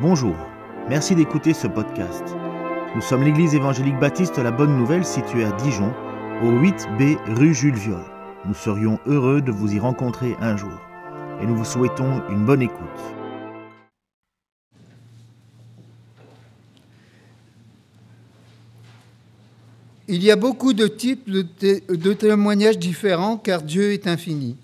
Bonjour, merci d'écouter ce podcast. Nous sommes l'église évangélique baptiste La Bonne Nouvelle située à Dijon, au 8B rue Jules Viol. Nous serions heureux de vous y rencontrer un jour et nous vous souhaitons une bonne écoute. Il y a beaucoup de types de, té- de témoignages différents car Dieu est infini.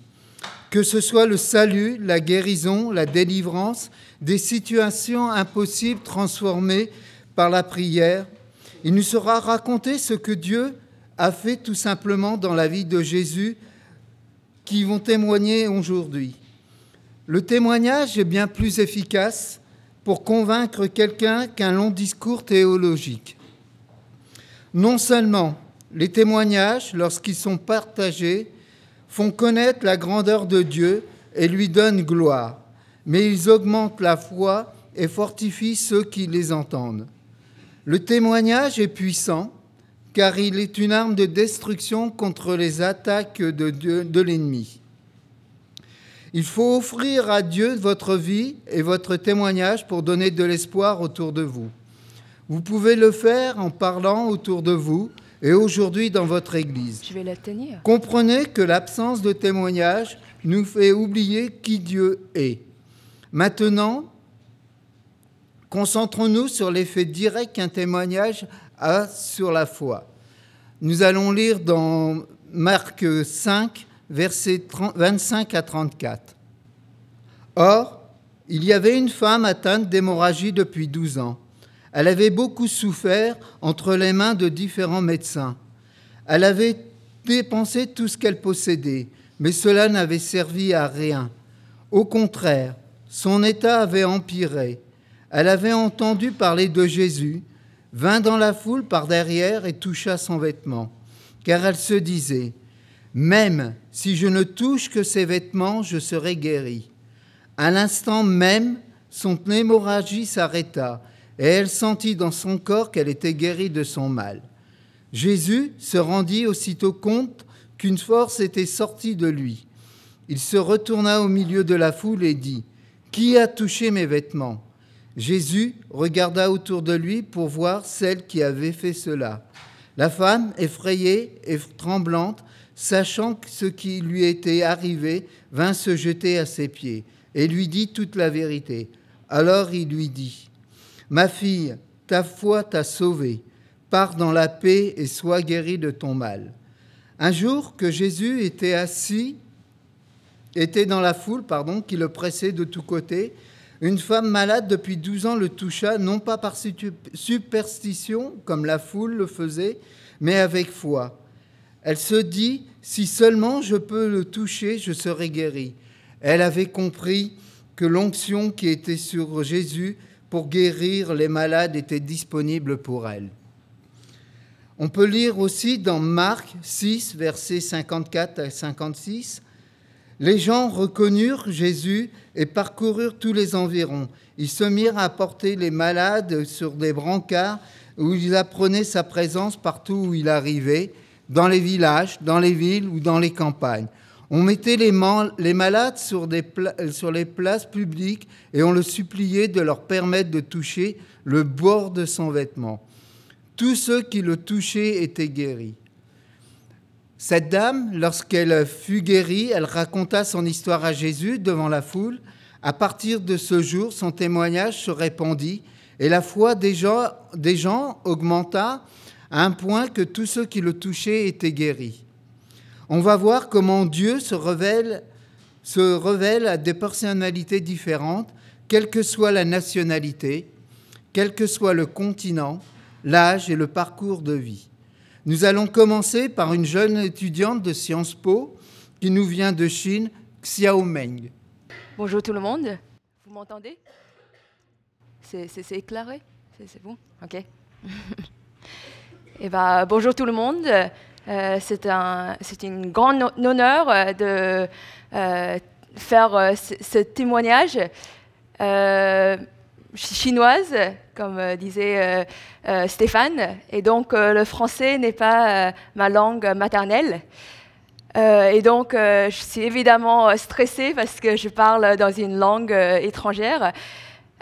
Que ce soit le salut, la guérison, la délivrance, des situations impossibles transformées par la prière, il nous sera raconté ce que Dieu a fait tout simplement dans la vie de Jésus qui vont témoigner aujourd'hui. Le témoignage est bien plus efficace pour convaincre quelqu'un qu'un long discours théologique. Non seulement les témoignages, lorsqu'ils sont partagés, font connaître la grandeur de Dieu et lui donnent gloire, mais ils augmentent la foi et fortifient ceux qui les entendent. Le témoignage est puissant car il est une arme de destruction contre les attaques de, l'ennemi. Il faut offrir à Dieu votre vie et votre témoignage pour donner de l'espoir autour de vous. Vous pouvez le faire en parlant autour de vous et aujourd'hui dans votre Église. Je vais la tenir. Comprenez que l'absence de témoignage nous fait oublier qui Dieu est. Maintenant, concentrons-nous sur l'effet direct qu'un témoignage a sur la foi. Nous allons lire dans Marc 5, versets 30 25 à 34. Or, il y avait une femme atteinte d'hémorragie depuis 12 ans. Elle avait beaucoup souffert entre les mains de différents médecins. Elle avait dépensé tout ce qu'elle possédait, mais cela n'avait servi à rien. Au contraire, son état avait empiré. Elle avait entendu parler de Jésus, vint dans la foule par derrière et toucha son vêtement, car elle se disait, Même si je ne touche que ses vêtements, je serai guérie. À l'instant même, son hémorragie s'arrêta, et elle sentit dans son corps qu'elle était guérie de son mal. Jésus se rendit aussitôt compte qu'une force était sortie de lui. Il se retourna au milieu de la foule et dit, Qui a touché mes vêtements? Jésus regarda autour de lui pour voir celle qui avait fait cela. La femme, effrayée et tremblante, sachant ce qui lui était arrivé, vint se jeter à ses pieds et lui dit toute la vérité. Alors il lui dit, Ma fille, ta foi t'a sauvée. Pars dans la paix et sois guérie de ton mal. Un jour que Jésus était assis, était dans la foule, pardon, qui le pressait de tous côtés, une femme malade depuis 12 ans le toucha, non pas par superstition, comme la foule le faisait, mais avec foi. Elle se dit, si seulement je peux le toucher, je serai guérie. Elle avait compris que l'onction qui était sur Jésus pour guérir les malades était disponible pour elle. On peut lire aussi dans Marc 6, versets 54 à 56, Les gens reconnurent Jésus et parcoururent tous les environs. Ils se mirent à porter les malades sur des brancards où ils apprenaient sa présence partout où il arrivait, dans les villages, dans les villes ou dans les campagnes. On mettait les, malades sur, les places publiques et on le suppliait de leur permettre de toucher le bord de son vêtement. Tous ceux qui le touchaient étaient guéris. Cette dame, lorsqu'elle fut guérie, elle raconta son histoire à Jésus devant la foule. À partir de ce jour, son témoignage se répandit et la foi des gens augmenta à un point que tous ceux qui le touchaient étaient guéris. On va voir comment Dieu se révèle, se révèle à des personnalités différentes, quelle que soit la nationalité, quel que soit le continent, l'âge et le parcours de vie. Nous allons commencer par une jeune étudiante de Sciences Po qui nous vient de Chine, Xiao Meng. Bonjour tout le monde. Vous m'entendez? C'est éclairé? C'est bon? Ok. Eh ben, bonjour tout le monde. Euh, c'est un, une grande honneur euh, de euh, faire ce, témoignage. Chinoise, comme disait Stéphane, et donc le français n'est pas ma langue maternelle. Et donc, je suis évidemment stressée parce que je parle dans une langue étrangère.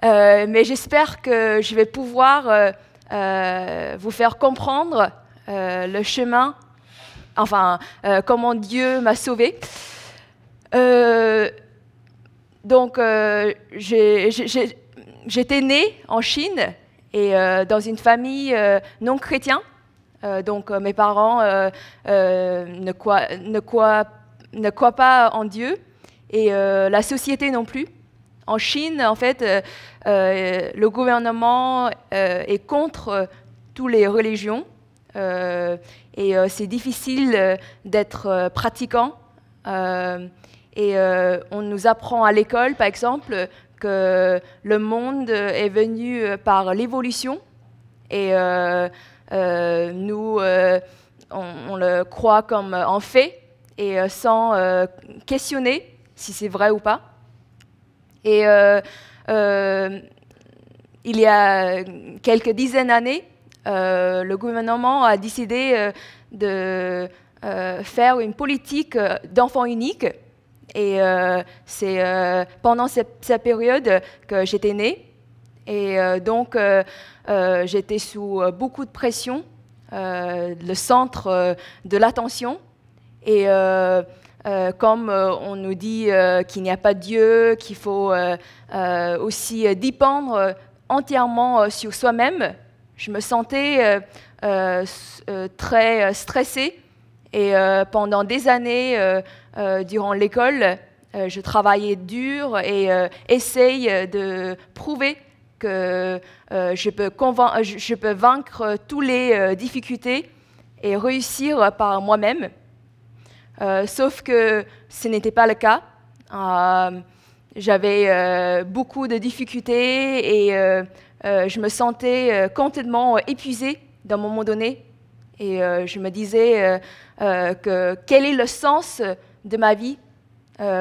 mais j'espère que je vais pouvoir vous faire comprendre le chemin, enfin, comment Dieu m'a sauvé. donc, j'étais née en Chine et dans une famille non chrétienne. donc, mes parents ne croient, pas en Dieu et la société non plus. En Chine, en fait, euh, euh, le gouvernement euh, est contre toutes les religions et c'est difficile d'être pratiquant. et on nous apprend à l'école, par exemple, que le monde est venu par l'évolution et nous, on, le croit comme en fait et sans questionner si c'est vrai ou pas. Et euh, euh, il y a quelques dizaines d'années, euh, le gouvernement a décidé de faire une politique d'enfants uniques. Et c'est pendant cette, période que j'étais née. Et donc, j'étais sous beaucoup de pression, le centre de l'attention. Et euh, comme euh, on nous dit euh, qu'il n'y a pas Dieu, qu'il faut aussi dépendre entièrement sur soi-même, je me sentais très stressée. Et pendant des années, durant l'école, je travaillais dur et essaye de prouver que je peux, vaincre toutes les difficultés et réussir par moi-même. Euh, sauf que ce n'était pas le cas. Euh, j'avais euh, beaucoup de difficultés et je me sentais complètement épuisée d'un moment donné. Et je me disais que quel est le sens de ma vie?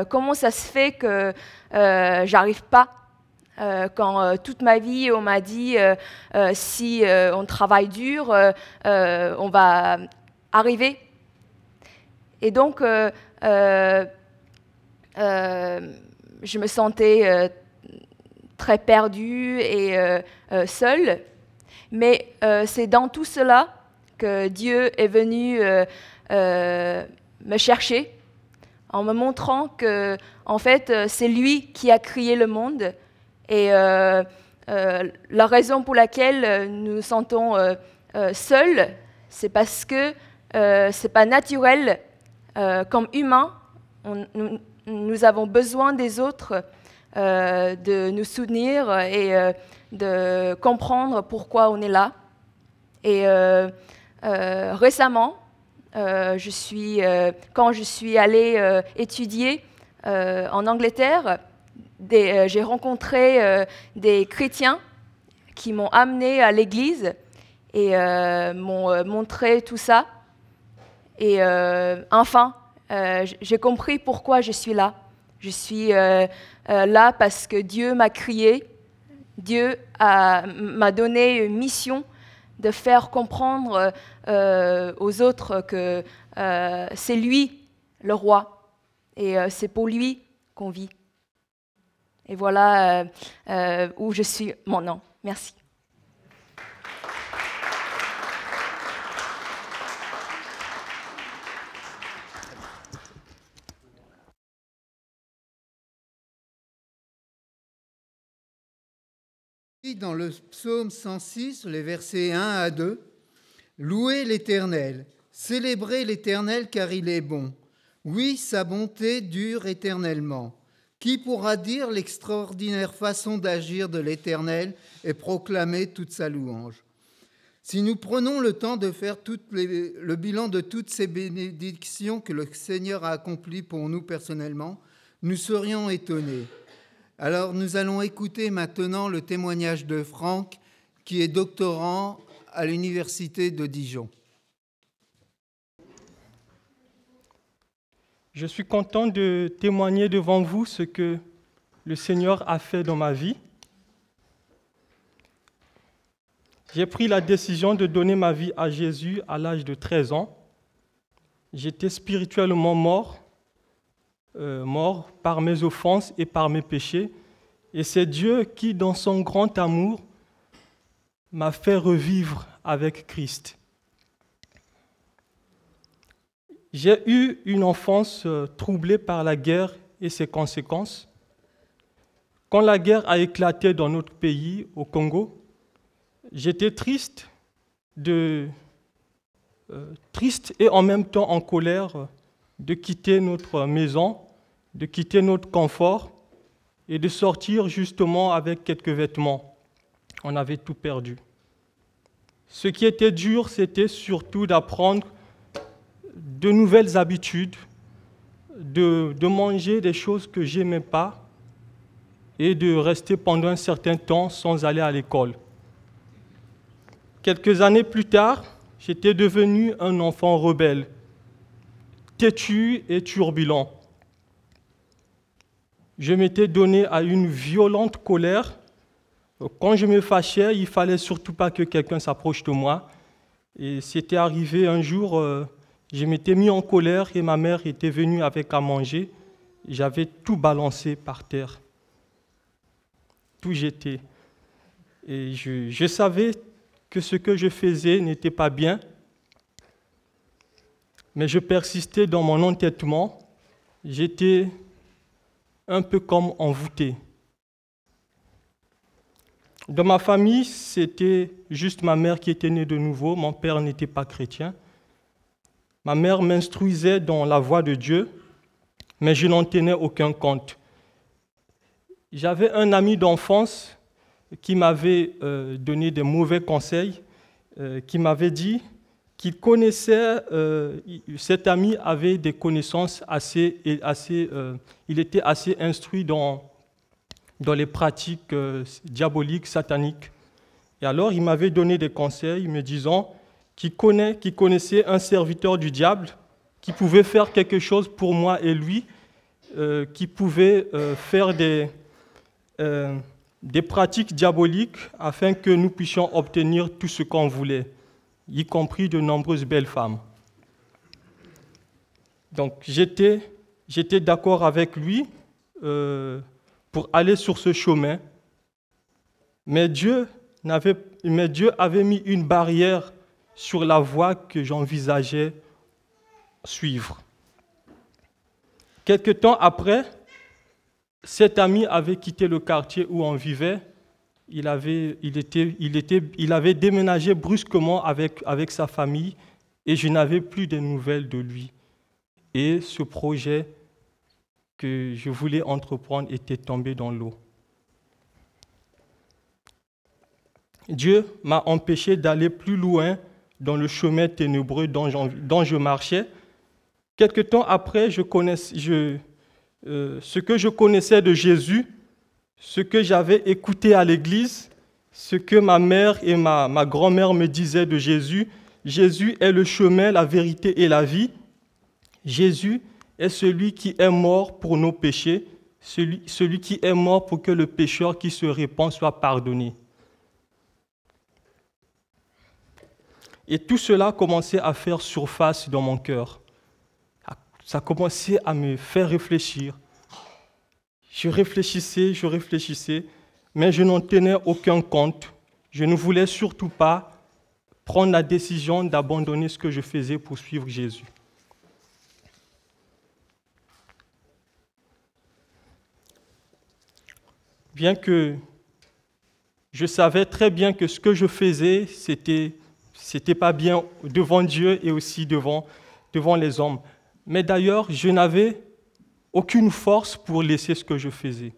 Comment ça se fait que j'arrive pas quand toute ma vie, on m'a dit, si on travaille dur, on va arriver et donc, euh, euh, euh, je me sentais très perdue et seule. Mais c'est dans tout cela que Dieu est venu me chercher en me montrant que, en fait, c'est lui qui a créé le monde. Et la raison pour laquelle nous nous sentons seuls, c'est parce que ce n'est pas naturel euh, comme humains, nous, avons besoin des autres euh, de nous soutenir et euh, de comprendre pourquoi on est là. Et récemment, je suis, quand je suis allée étudier en Angleterre, j'ai rencontré des chrétiens qui m'ont amené à l'église et m'ont montré tout ça. Et euh, enfin, euh, j'ai compris pourquoi je suis là. Je suis euh, là parce que Dieu m'a crié, Dieu m'a donné une mission de faire comprendre aux autres que c'est lui le roi et c'est pour lui qu'on vit. Et voilà où je suis maintenant. Merci. Dans le psaume 106, les versets 1 à 2, Louez l'Éternel, célébrez l'Éternel car il est bon. Oui, sa bonté dure éternellement. Qui pourra dire l'extraordinaire façon d'agir de l'Éternel et proclamer toute sa louange? Si nous prenons le temps de faire le bilan de toutes ces bénédictions que le Seigneur a accomplies pour nous personnellement, nous serions étonnés. Alors nous allons écouter maintenant le témoignage de Franck, qui est doctorant à l'Université de Dijon. Je suis content de témoigner devant vous ce que le Seigneur a fait dans ma vie. J'ai pris la décision de donner ma vie à Jésus à l'âge de 13 ans. J'étais spirituellement mort euh, mort par mes offenses et par mes péchés. Et c'est Dieu qui, dans son grand amour, m'a fait revivre avec Christ. J'ai eu une enfance euh, troublée par la guerre et ses conséquences. Quand la guerre a éclaté dans notre pays, au Congo, j'étais triste, euh, triste et en même temps en colère de quitter notre maison, de quitter notre confort et de sortir justement avec quelques vêtements. On avait tout perdu. Ce qui était dur, c'était surtout d'apprendre de nouvelles habitudes, de, manger des choses que j'aimais pas et de rester pendant un certain temps sans aller à l'école. Quelques années plus tard, j'étais devenu un enfant rebelle, têtu et turbulent. Je m'étais donné à une violente colère. Quand je me fâchais, il fallait surtout pas que quelqu'un s'approche de moi. Et c'était arrivé un jour, euh, je m'étais mis en colère et ma mère était venue avec à manger. J'avais tout balancé par terre, tout jeté. Et je, je savais que ce que je faisais n'était pas bien, mais je persistais dans mon entêtement. J'étais un peu comme envoûté. Dans ma famille, c'était juste ma mère qui était née de nouveau, mon père n'était pas chrétien. Ma mère m'instruisait dans la voie de Dieu, mais je n'en tenais aucun compte. J'avais un ami d'enfance qui m'avait euh, donné des mauvais conseils, euh, qui m'avait dit qu'il connaissait, euh, cet ami avait des connaissances assez, assez euh, il était assez instruit dans, dans les pratiques euh, diaboliques, sataniques. Et alors il m'avait donné des conseils me disant qu'il connaît, qu'il connaissait un serviteur du diable qui pouvait faire quelque chose pour moi et lui, qui pouvait faire des, des pratiques diaboliques afin que nous puissions obtenir tout ce qu'on voulait y compris de nombreuses belles femmes. Donc j'étais, d'accord avec lui euh, pour aller sur ce chemin, mais Dieu, mais Dieu avait mis une barrière sur la voie que j'envisageais suivre. Quelque temps après, cet ami avait quitté le quartier où on vivait il avait, il, était, il, était, il avait déménagé brusquement avec, avec sa famille et je n'avais plus de nouvelles de lui. Et ce projet que je voulais entreprendre était tombé dans l'eau. Dieu m'a empêché d'aller plus loin dans le chemin ténébreux dont, je marchais. Quelque temps après, je connais, je, euh, ce que je connaissais de Jésus ce que j'avais écouté à l'église, ce que ma mère et ma, grand-mère me disaient de Jésus. Jésus est le chemin, la vérité et la vie. Jésus est celui qui est mort pour nos péchés, celui, celui qui est mort pour que le pécheur qui se répand soit pardonné. Et tout cela commençait à faire surface dans mon cœur. Ça commençait à me faire réfléchir, je réfléchissais, je réfléchissais, mais je n'en tenais aucun compte. Je ne voulais surtout pas prendre la décision d'abandonner ce que je faisais pour suivre Jésus. Bien que je savais très bien que ce que je faisais, c'était c'était pas bien devant Dieu et aussi devant, devant les hommes. Mais d'ailleurs, je n'avais aucune force pour laisser ce que je faisais.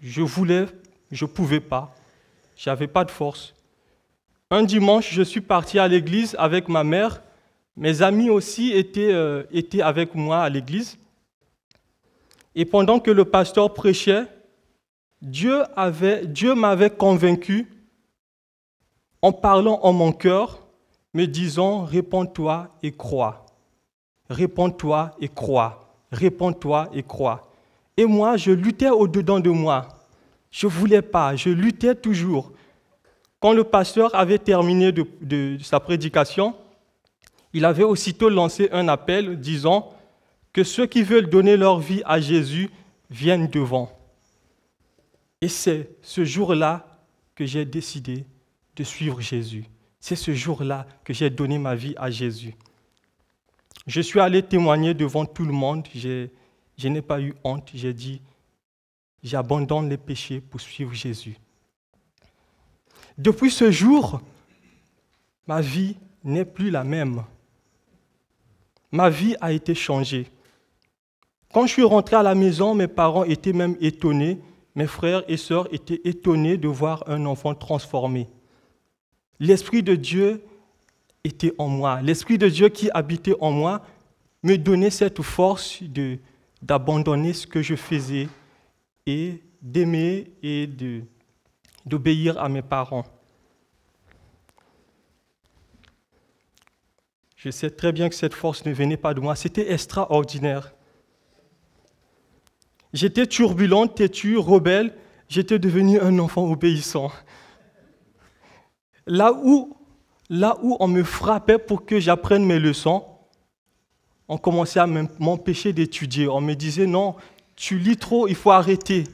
Je voulais, je ne pouvais pas. Je n'avais pas de force. Un dimanche, je suis parti à l'église avec ma mère. Mes amis aussi étaient, euh, étaient avec moi à l'église. Et pendant que le pasteur prêchait, Dieu, avait, Dieu m'avait convaincu en parlant en mon cœur, me disant, réponds-toi et crois. Réponds-toi et crois réponds-toi et crois. Et moi, je luttais au-dedans de moi. Je ne voulais pas, je luttais toujours. Quand le pasteur avait terminé de, sa prédication, il avait aussitôt lancé un appel disant que ceux qui veulent donner leur vie à Jésus viennent devant. Et c'est ce jour-là que j'ai décidé de suivre Jésus. C'est ce jour-là que j'ai donné ma vie à Jésus. Je suis allé témoigner devant tout le monde. Je n'ai pas eu honte. J'ai dit, j'abandonne les péchés pour suivre Jésus. Depuis ce jour, ma vie n'est plus la même. Ma vie a été changée. Quand je suis rentré à la maison, mes parents étaient même étonnés, mes frères et sœurs étaient étonnés de voir un enfant transformé. L'Esprit de Dieu était en moi. L'Esprit de Dieu qui habitait en moi me donnait cette force de, d'abandonner ce que je faisais et d'aimer et d'obéir à mes parents. Je sais très bien que cette force ne venait pas de moi, c'était extraordinaire. J'étais turbulent, têtu, rebelle, j'étais devenu un enfant obéissant. Là où, là où on me frappait pour que j'apprenne mes leçons, on commençait à m'empêcher d'étudier. On me disait non, tu lis trop, il faut arrêter.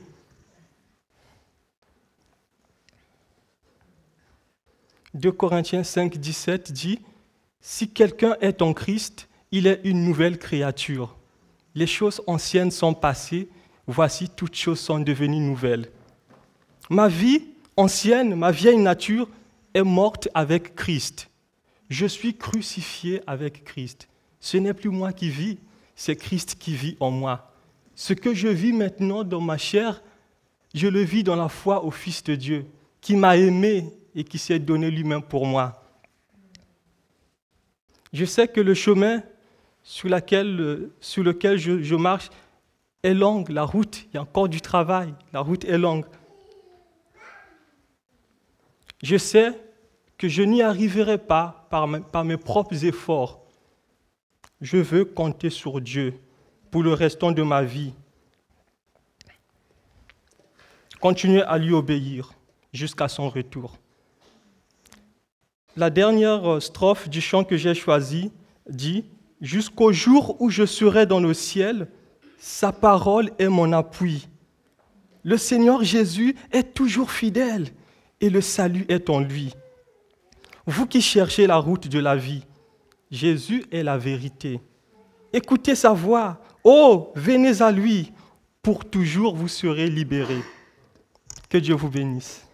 « 2 Corinthiens 5, 17 dit Si quelqu'un est en Christ, il est une nouvelle créature. Les choses anciennes sont passées, voici toutes choses sont devenues nouvelles. Ma vie ancienne, ma vieille nature est morte avec Christ. Je suis crucifié avec Christ. Ce n'est plus moi qui vis, c'est Christ qui vit en moi. Ce que je vis maintenant dans ma chair, je le vis dans la foi au Fils de Dieu, qui m'a aimé et qui s'est donné lui-même pour moi. Je sais que le chemin sur, lequel je, je marche est long, la route, il y a encore du travail, la route est longue. Je sais que je n'y arriverai pas par, mes propres efforts. Je veux compter sur Dieu pour le restant de ma vie. Continuer à lui obéir jusqu'à son retour. La dernière strophe du chant que j'ai choisi dit Jusqu'au jour où je serai dans le ciel, sa parole est mon appui. Le Seigneur Jésus est toujours fidèle et le salut est en lui. Vous qui cherchez la route de la vie, Jésus est la vérité. Écoutez sa voix. Oh, venez à lui. Pour toujours, vous serez libérés. Que Dieu vous bénisse.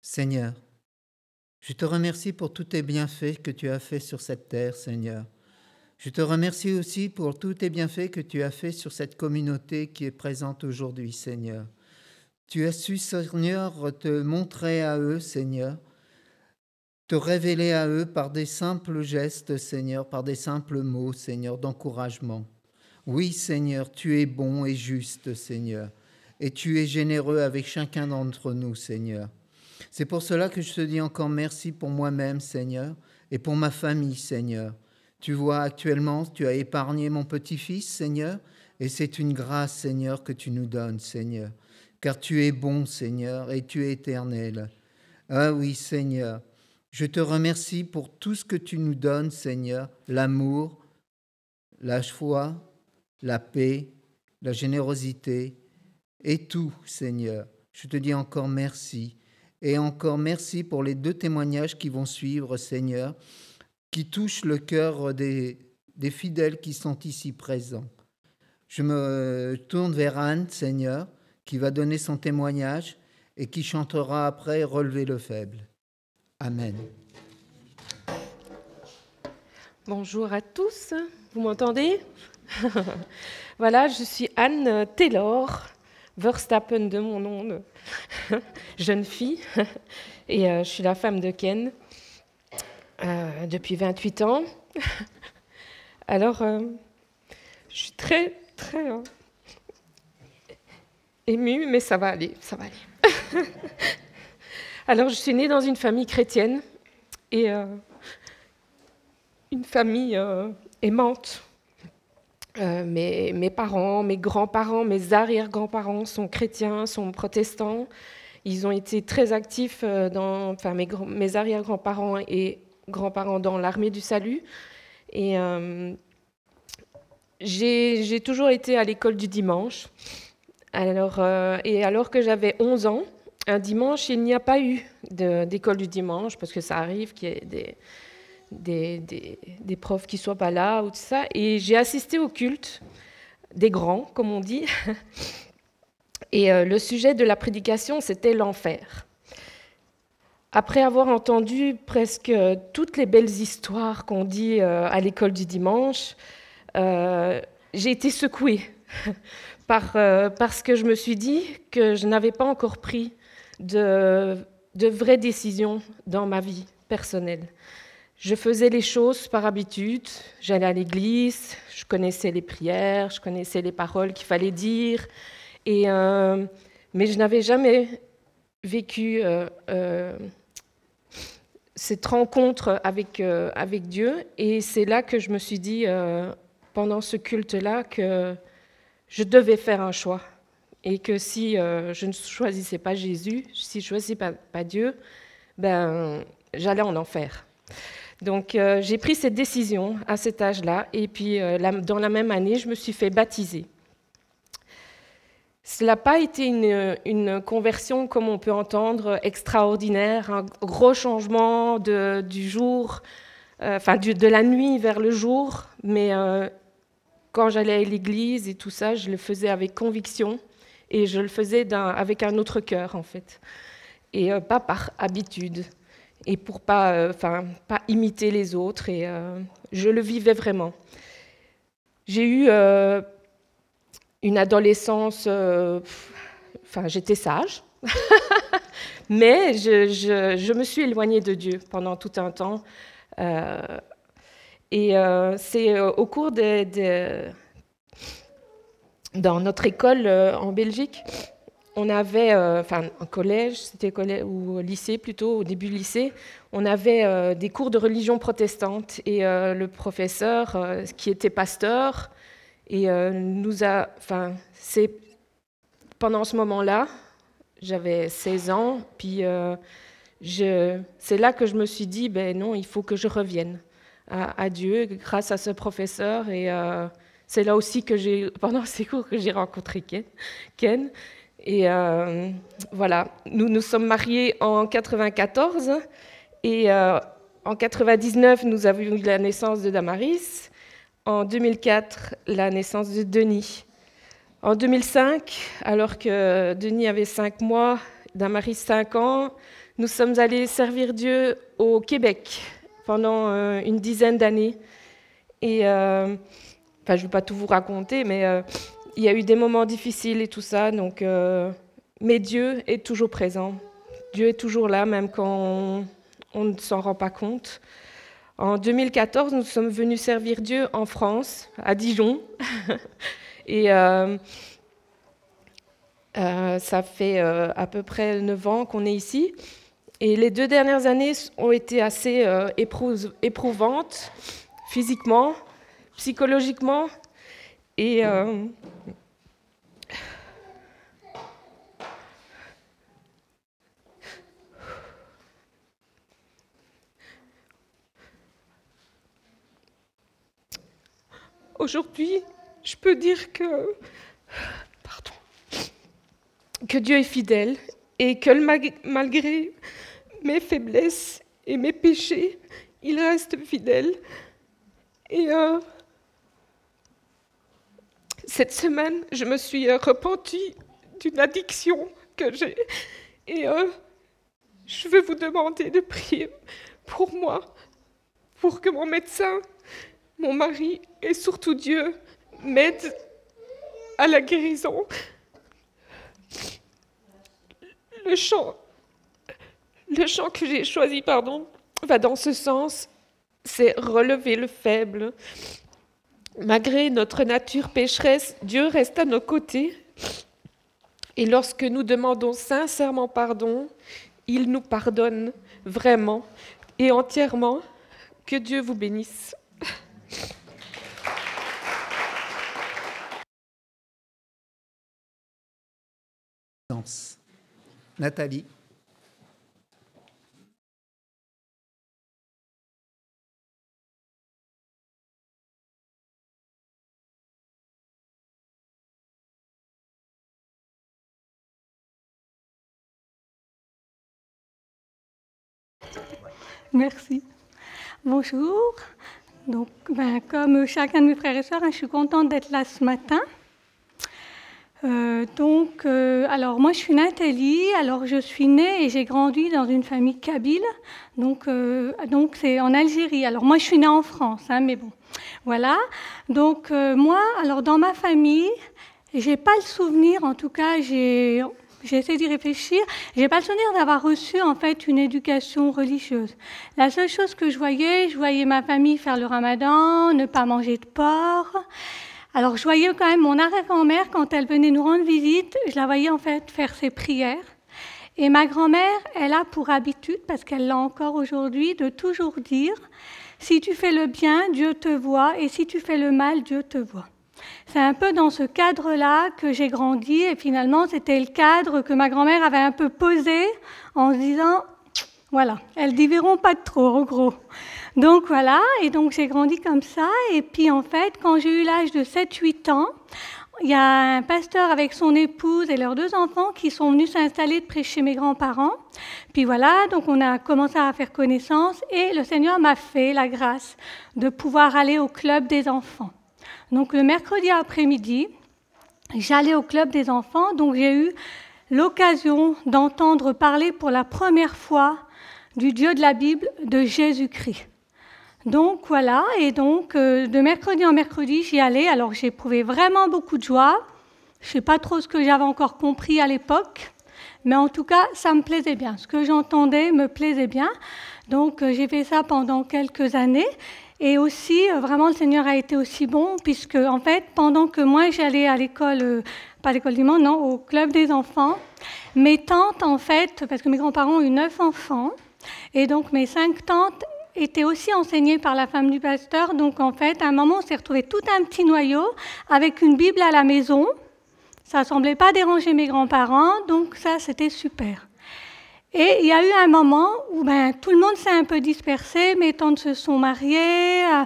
Seigneur, je te remercie pour tous tes bienfaits que tu as faits sur cette terre, Seigneur. Je te remercie aussi pour tous tes bienfaits que tu as faits sur cette communauté qui est présente aujourd'hui, Seigneur. Tu as su, Seigneur, te montrer à eux, Seigneur, te révéler à eux par des simples gestes, Seigneur, par des simples mots, Seigneur, d'encouragement. Oui, Seigneur, tu es bon et juste, Seigneur, et tu es généreux avec chacun d'entre nous, Seigneur. C'est pour cela que je te dis encore merci pour moi-même, Seigneur, et pour ma famille, Seigneur. Tu vois, actuellement, tu as épargné mon petit-fils, Seigneur, et c'est une grâce, Seigneur, que tu nous donnes, Seigneur. Car tu es bon, Seigneur, et tu es éternel. Ah oui, Seigneur, je te remercie pour tout ce que tu nous donnes, Seigneur, l'amour, la foi, la paix, la générosité, et tout, Seigneur. Je te dis encore merci. Et encore merci pour les deux témoignages qui vont suivre, Seigneur, qui touchent le cœur des, des fidèles qui sont ici présents. Je me tourne vers Anne, Seigneur, qui va donner son témoignage et qui chantera après Relever le faible. Amen. Bonjour à tous, vous m'entendez? Voilà, je suis Anne Taylor, Verstappen de mon nom, jeune fille, et euh, je suis la femme de Ken. Euh, depuis 28 ans. Alors, euh, je suis très, très euh, émue, mais ça va aller, ça va aller. Alors, je suis née dans une famille chrétienne et une famille aimante. Mes, mes, parents, mes grands-parents, mes arrière-grands-parents sont chrétiens, sont protestants. Ils ont été très actifs dans, enfin, mes, mes arrière-grands-parents et grands-parents dans l'armée du salut, Et j'ai toujours été à l'école du dimanche. Alors, et alors que j'avais 11 ans, un dimanche, il n'y a pas eu d'école du dimanche, parce que ça arrive qu'il y ait des, profs qui ne soient pas là ou tout ça. Et j'ai assisté au culte des grands, comme on dit. Et euh, le sujet de la prédication, c'était l'enfer. Après avoir entendu presque toutes les belles histoires qu'on dit euh, à l'école du dimanche, euh, j'ai été secouée par, parce que je me suis dit que je n'avais pas encore pris de, de vraies décisions dans ma vie personnelle. Je faisais les choses par habitude. J'allais à l'église, je connaissais les prières, je connaissais les paroles qu'il fallait dire. Et, euh, mais je n'avais jamais vécu euh, euh, cette rencontre avec, avec Dieu. Et c'est là que je me suis dit, pendant ce culte-là, que je devais faire un choix. Et que si je ne choisissais pas Jésus, si je ne choisissais pas, Dieu, ben, j'allais en enfer. Donc euh, j'ai pris cette décision à cet âge-là, et puis euh, dans la même année, je me suis fait baptiser. Cela n'a pas été une, conversion, comme on peut entendre, extraordinaire, un gros changement du jour, euh, enfin de la nuit vers le jour, mais quand j'allais à l'église et tout ça, je le faisais avec conviction et je le faisais avec un autre cœur en fait, et pas par habitude et pour pas, euh, pas imiter les autres. Et euh, je le vivais vraiment. J'ai eu euh, une adolescence, enfin, j'étais sage, mais je, me suis éloignée de Dieu pendant tout un temps. et c'est au cours de, dans notre école en Belgique, on avait, euh, enfin, un collège, c'était collège ou lycée plutôt, au début lycée, on avait euh, des cours de religion protestante et euh, le professeur, qui était pasteur, et nous a, enfin, c'est pendant ce moment-là, j'avais 16 ans, puis c'est là que je me suis dit, ben non, il faut que je revienne à, Dieu grâce à ce professeur, et c'est là aussi que j'ai, pendant ces cours, que j'ai rencontré Ken. Ken et euh, voilà, nous nous sommes mariés en 94 et euh, en 99, nous avons eu la naissance de Damaris. En 2004, la naissance de Denis. En 2005, alors que Denis avait 5 mois, Damaris 5 ans, nous sommes allés servir Dieu au Québec pendant euh, une dizaine d'années. Et, enfin, je ne vais pas tout vous raconter, mais il y a eu des moments difficiles et tout ça, donc, euh, mais Dieu est toujours présent. Dieu est toujours là, même quand on, ne s'en rend pas compte. En 2014, nous sommes venus servir Dieu en France, à Dijon. et euh, euh, ça fait à peu près 9 ans qu'on est ici. Et les deux dernières années ont été assez éprouvantes, physiquement, psychologiquement. Et Aujourd'hui, je peux dire que, pardon, que Dieu est fidèle et que malgré mes faiblesses et mes péchés, il reste fidèle. Et euh, cette semaine, je me suis euh, repentie d'une addiction que j'ai. Et euh, je veux vous demander de prier pour moi, pour que mon médecin mon mari et surtout Dieu m'aident à la guérison. Le chant, le chant que j'ai choisi, pardon, va dans ce sens, c'est relever le faible. Malgré notre nature pécheresse, Dieu reste à nos côtés. Et lorsque nous demandons sincèrement pardon, il nous pardonne vraiment et entièrement. Que Dieu vous bénisse. Nathalie. Merci. Bonjour. Donc, ben, comme chacun de mes frères et sœurs, hein, je suis contente d'être là ce matin. Euh, donc, euh, alors moi je suis Nathalie, alors je suis née et j'ai grandi dans une famille kabyle, donc euh, donc c'est en Algérie. Alors moi je suis née en France, hein, mais bon, voilà. Donc moi, alors dans ma famille, j'ai pas le souvenir, en tout cas j'ai j'ai essayé d'y réfléchir. J'ai pas le souvenir d'avoir reçu en fait une éducation religieuse. La seule chose que je voyais, je voyais ma famille faire le ramadan, ne pas manger de porc. Alors je voyais quand même mon arrière-grand-mère, quand elle venait nous rendre visite, je la voyais en fait faire ses prières. Et ma grand-mère, elle a pour habitude, parce qu'elle l'a encore aujourd'hui, de toujours dire, si tu fais le bien, Dieu te voit, et si tu fais le mal, Dieu te voit. C'est un peu dans ce cadre-là que j'ai grandi, et finalement c'était le cadre que ma grand-mère avait un peu posé en se disant, voilà, elles diverront pas trop, en gros. Donc voilà, et donc j'ai grandi comme ça. Et puis en fait, quand j'ai eu l'âge de 7-8 ans, il y a un pasteur avec son épouse et leurs deux enfants qui sont venus s'installer près chez mes grands-parents. Puis voilà, donc on a commencé à faire connaissance et le Seigneur m'a fait la grâce de pouvoir aller au club des enfants. Donc le mercredi après-midi, j'allais au club des enfants, donc j'ai eu l'occasion d'entendre parler pour la première fois du Dieu de la Bible, de Jésus-Christ. Donc voilà, et donc euh, de mercredi en mercredi, j'y allais. Alors j'ai éprouvé vraiment beaucoup de joie. Je ne sais pas trop ce que j'avais encore compris à l'époque, mais en tout cas, ça me plaisait bien. Ce que j'entendais me plaisait bien. Donc euh, j'ai fait ça pendant quelques années. Et aussi, euh, vraiment, le Seigneur a été aussi bon, puisque en fait, pendant que moi j'allais à l'école, pas l'école du monde, non, au club des enfants, mes tantes, en fait, parce que mes grands-parents ont eu neuf enfants, et donc mes cinq tantes était aussi enseigné par la femme du pasteur. Donc en fait, à un moment, on s'est retrouvé tout un petit noyau avec une Bible à la maison. Ça semblait pas déranger mes grands-parents, donc ça, c'était super. Et il y a eu un moment où ben, tout le monde s'est un peu dispersé, mes tantes se sont mariées, euh,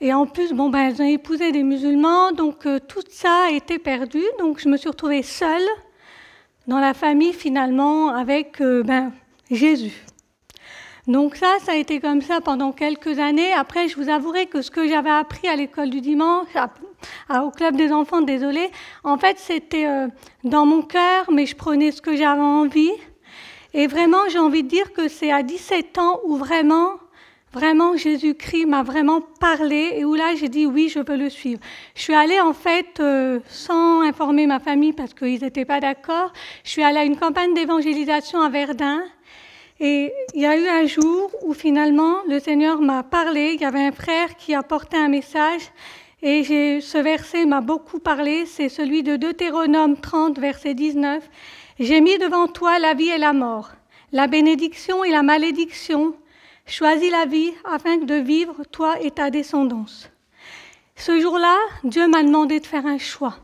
et en plus, bon, ben, elles ont épousé des musulmans, donc euh, tout ça a été perdu. Donc je me suis retrouvée seule dans la famille finalement avec euh, ben, Jésus. Donc ça, ça a été comme ça pendant quelques années. Après, je vous avouerai que ce que j'avais appris à l'école du dimanche, au club des enfants, désolé, en fait, c'était euh, dans mon cœur, mais je prenais ce que j'avais envie. Et vraiment, j'ai envie de dire que c'est à 17 ans où vraiment, vraiment, Jésus-Christ m'a vraiment parlé et où là, j'ai dit oui, je veux le suivre. Je suis allée en fait euh, sans informer ma famille parce qu'ils n'étaient pas d'accord. Je suis allée à une campagne d'évangélisation à Verdun. Et il y a eu un jour où finalement le Seigneur m'a parlé, il y avait un frère qui a porté un message et ce verset m'a beaucoup parlé, c'est celui de Deutéronome 30, verset 19. J'ai mis devant toi la vie et la mort, la bénédiction et la malédiction. Choisis la vie afin de vivre toi et ta descendance. Ce jour-là, Dieu m'a demandé de faire un choix.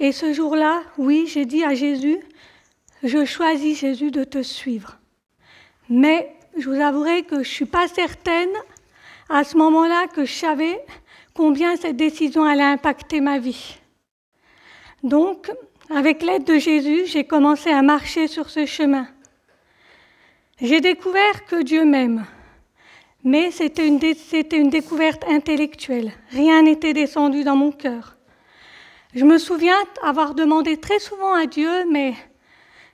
Et ce jour-là, oui, j'ai dit à Jésus, je choisis Jésus de te suivre. Mais je vous avouerai que je ne suis pas certaine à ce moment-là que je savais combien cette décision allait impacter ma vie. Donc, avec l'aide de Jésus, j'ai commencé à marcher sur ce chemin. J'ai découvert que Dieu m'aime, mais c'était une, découverte intellectuelle. Rien n'était descendu dans mon cœur. Je me souviens avoir demandé très souvent à Dieu, mais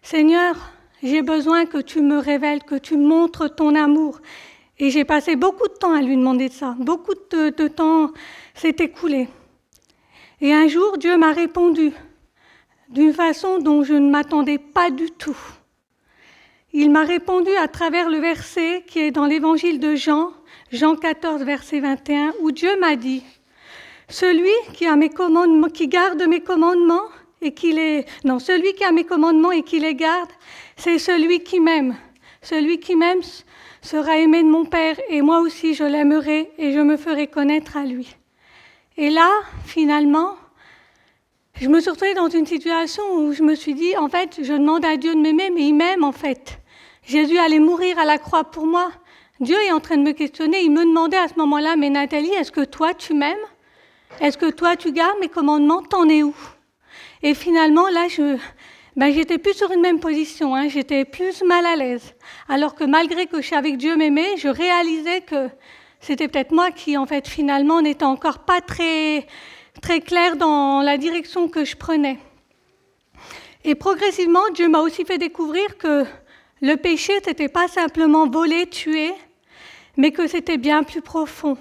Seigneur, j'ai besoin que tu me révèles, que tu montres ton amour. Et j'ai passé beaucoup de temps à lui demander ça. Beaucoup de, temps s'est écoulé. Et un jour, Dieu m'a répondu d'une façon dont je ne m'attendais pas du tout. Il m'a répondu à travers le verset qui est dans l'évangile de Jean, Jean 14, verset 21, où Dieu m'a dit, Celui qui, a mes commandements, qui garde mes commandements et qui les... Non, celui qui a mes commandements et qui les garde, c'est celui qui m'aime. Celui qui m'aime sera aimé de mon Père et moi aussi je l'aimerai et je me ferai connaître à lui. Et là, finalement, je me suis retrouvée dans une situation où je me suis dit, en fait, je demande à Dieu de m'aimer, mais il m'aime en fait. Jésus allait mourir à la croix pour moi. Dieu est en train de me questionner. Il me demandait à ce moment-là, mais Nathalie, est-ce que toi tu m'aimes? Est-ce que toi tu gardes mes commandements? T'en es où? Et finalement, là, je, ben, j'étais plus sur une même position, hein, j'étais plus mal à l'aise. Alors que malgré que je savais que Dieu m'aimait, je réalisais que c'était peut-être moi qui, en fait, finalement, n'était encore pas très, très clair dans la direction que je prenais. Et progressivement, Dieu m'a aussi fait découvrir que le péché, n'était pas simplement voler, tuer, mais que c'était bien plus profond.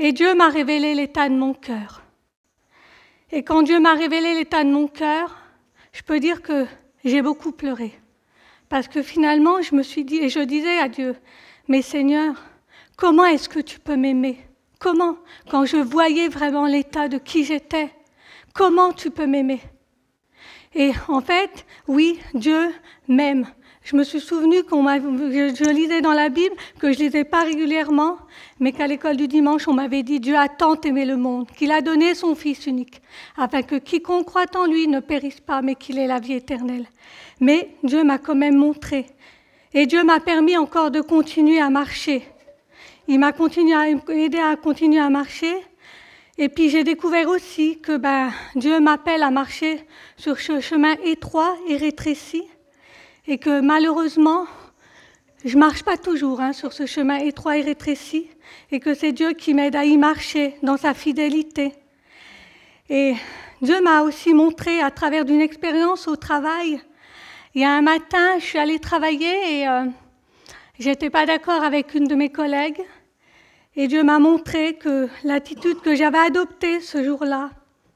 Et Dieu m'a révélé l'état de mon cœur. Et quand Dieu m'a révélé l'état de mon cœur, je peux dire que j'ai beaucoup pleuré. Parce que finalement, je me suis dit, et je disais à Dieu, mais Seigneur, comment est-ce que tu peux m'aimer? Comment? Quand je voyais vraiment l'état de qui j'étais, comment tu peux m'aimer? Et en fait, oui, Dieu m'aime. Je me suis souvenu qu'on je lisais dans la Bible que je lisais pas régulièrement, mais qu'à l'école du dimanche, on m'avait dit Dieu a tant aimé le monde qu'il a donné son Fils unique, afin que quiconque croit en lui ne périsse pas, mais qu'il ait la vie éternelle. Mais Dieu m'a quand même montré, et Dieu m'a permis encore de continuer à marcher. Il m'a aidé à continuer à marcher. Et puis j'ai découvert aussi que ben, Dieu m'appelle à marcher sur ce chemin étroit et rétréci et que malheureusement, je marche pas toujours hein, sur ce chemin étroit et rétréci, et que c'est Dieu qui m'aide à y marcher dans sa fidélité. Et Dieu m'a aussi montré à travers d'une expérience au travail. Il y a un matin, je suis allée travailler et euh, j'étais pas d'accord avec une de mes collègues. Et Dieu m'a montré que l'attitude que j'avais adoptée ce jour-là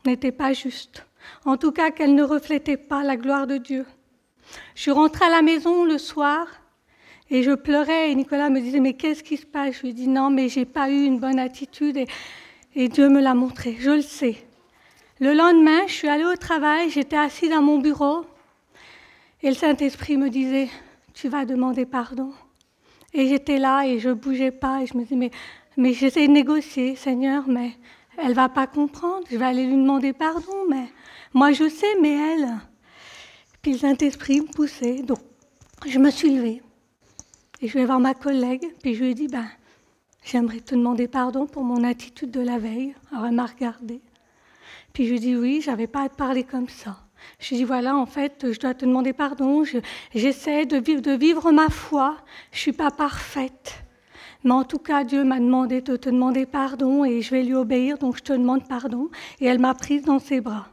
n'était pas juste. En tout cas, qu'elle ne reflétait pas la gloire de Dieu. Je suis rentrée à la maison le soir et je pleurais et Nicolas me disait mais qu'est-ce qui se passe? Je lui ai dit non mais j'ai pas eu une bonne attitude et, Dieu me l'a montré, je le sais. Le lendemain, je suis allée au travail, j'étais assise dans mon bureau et le Saint-Esprit me disait tu vas demander pardon. Et j'étais là et je bougeais pas et je me disais mais, mais j'essaie de négocier, Seigneur, mais elle va pas comprendre, je vais aller lui demander pardon, mais moi je sais, mais elle. Puis le Saint-Esprit me poussait. Donc, je me suis levée. Et je vais voir ma collègue, puis je lui ai dit, ben, j'aimerais te demander pardon pour mon attitude de la veille. Alors elle m'a regardée. Puis je lui ai dit, oui, j'avais pas à te parler comme ça. Je lui ai dit, voilà, en fait, je dois te demander pardon. J'essaie de, vivre, de vivre ma foi. Je suis pas parfaite. Mais en tout cas, Dieu m'a demandé de te demander pardon et je vais lui obéir, donc je te demande pardon. Et elle m'a prise dans ses bras.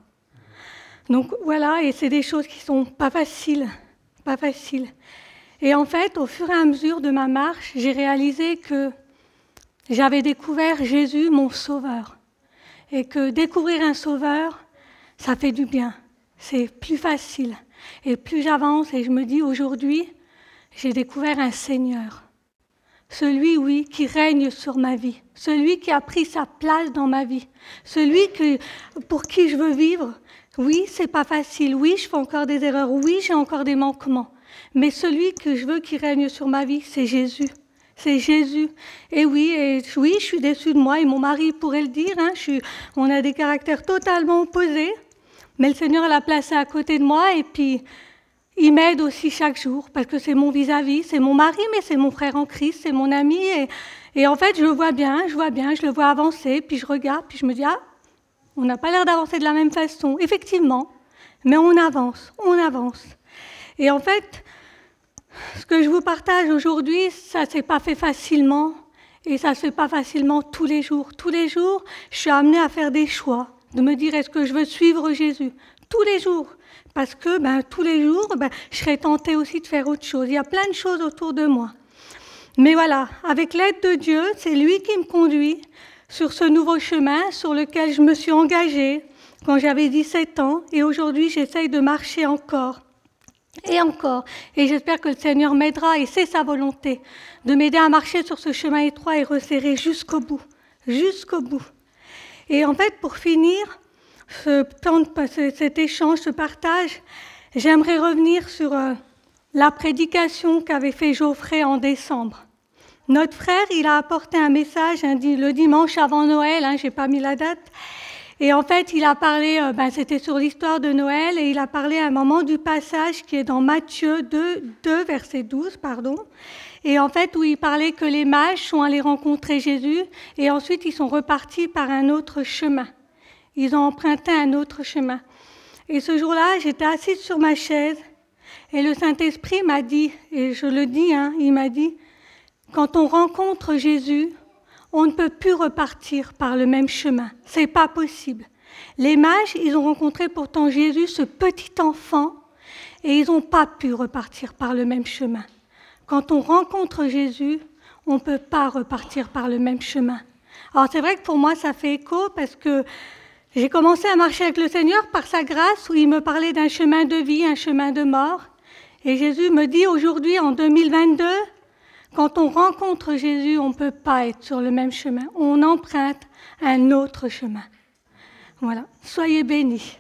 Donc voilà, et c'est des choses qui sont pas faciles, pas faciles. Et en fait, au fur et à mesure de ma marche, j'ai réalisé que j'avais découvert Jésus, mon sauveur. Et que découvrir un sauveur, ça fait du bien. C'est plus facile. Et plus j'avance et je me dis aujourd'hui, j'ai découvert un Seigneur. Celui, oui, qui règne sur ma vie. Celui qui a pris sa place dans ma vie. Celui que, pour qui je veux vivre oui, c'est pas facile. Oui, je fais encore des erreurs. Oui, j'ai encore des manquements. Mais celui que je veux qui règne sur ma vie, c'est Jésus. C'est Jésus. Et oui, et oui, je suis déçue de moi et mon mari pourrait le dire. Hein, on a des caractères totalement opposés. Mais le Seigneur l'a placé à côté de moi et puis il m'aide aussi chaque jour parce que c'est mon vis-à-vis, c'est mon mari, mais c'est mon frère en Christ, c'est mon ami. Et, et en fait, je le vois bien, je vois bien, je le vois avancer, puis je regarde, puis je me dis, ah, on n'a pas l'air d'avancer de la même façon, effectivement, mais on avance, on avance. Et en fait, ce que je vous partage aujourd'hui, ça ne s'est pas fait facilement et ça ne se fait pas facilement tous les jours. Tous les jours, je suis amenée à faire des choix, de me dire est-ce que je veux suivre Jésus? Tous les jours. Parce que ben, tous les jours, ben, je serais tentée aussi de faire autre chose. Il y a plein de choses autour de moi. Mais voilà, avec l'aide de Dieu, c'est lui qui me conduit sur ce nouveau chemin sur lequel je me suis engagée quand j'avais 17 ans et aujourd'hui j'essaye de marcher encore et encore. Et j'espère que le Seigneur m'aidera et c'est sa volonté de m'aider à marcher sur ce chemin étroit et resserré jusqu'au bout, jusqu'au bout. Et en fait, pour finir ce, cet échange, ce partage, j'aimerais revenir sur euh, la prédication qu'avait fait Geoffrey en décembre. Notre frère, il a apporté un message le dimanche avant Noël, hein, j'ai pas mis la date. Et en fait, il a parlé, euh, ben, c'était sur l'histoire de Noël, et il a parlé à un moment du passage qui est dans Matthieu 2, 2, verset 12, pardon. Et en fait, où il parlait que les mages sont allés rencontrer Jésus, et ensuite ils sont repartis par un autre chemin. Ils ont emprunté un autre chemin. Et ce jour-là, j'étais assise sur ma chaise et le Saint-Esprit m'a dit, et je le dis, hein, il m'a dit, quand on rencontre Jésus, on ne peut plus repartir par le même chemin. C'est pas possible. Les mages, ils ont rencontré pourtant Jésus, ce petit enfant, et ils n'ont pas pu repartir par le même chemin. Quand on rencontre Jésus, on ne peut pas repartir par le même chemin. Alors c'est vrai que pour moi, ça fait écho parce que j'ai commencé à marcher avec le Seigneur par sa grâce, où il me parlait d'un chemin de vie, un chemin de mort. Et Jésus me dit aujourd'hui, en 2022, quand on rencontre Jésus, on ne peut pas être sur le même chemin. On emprunte un autre chemin. Voilà. Soyez bénis.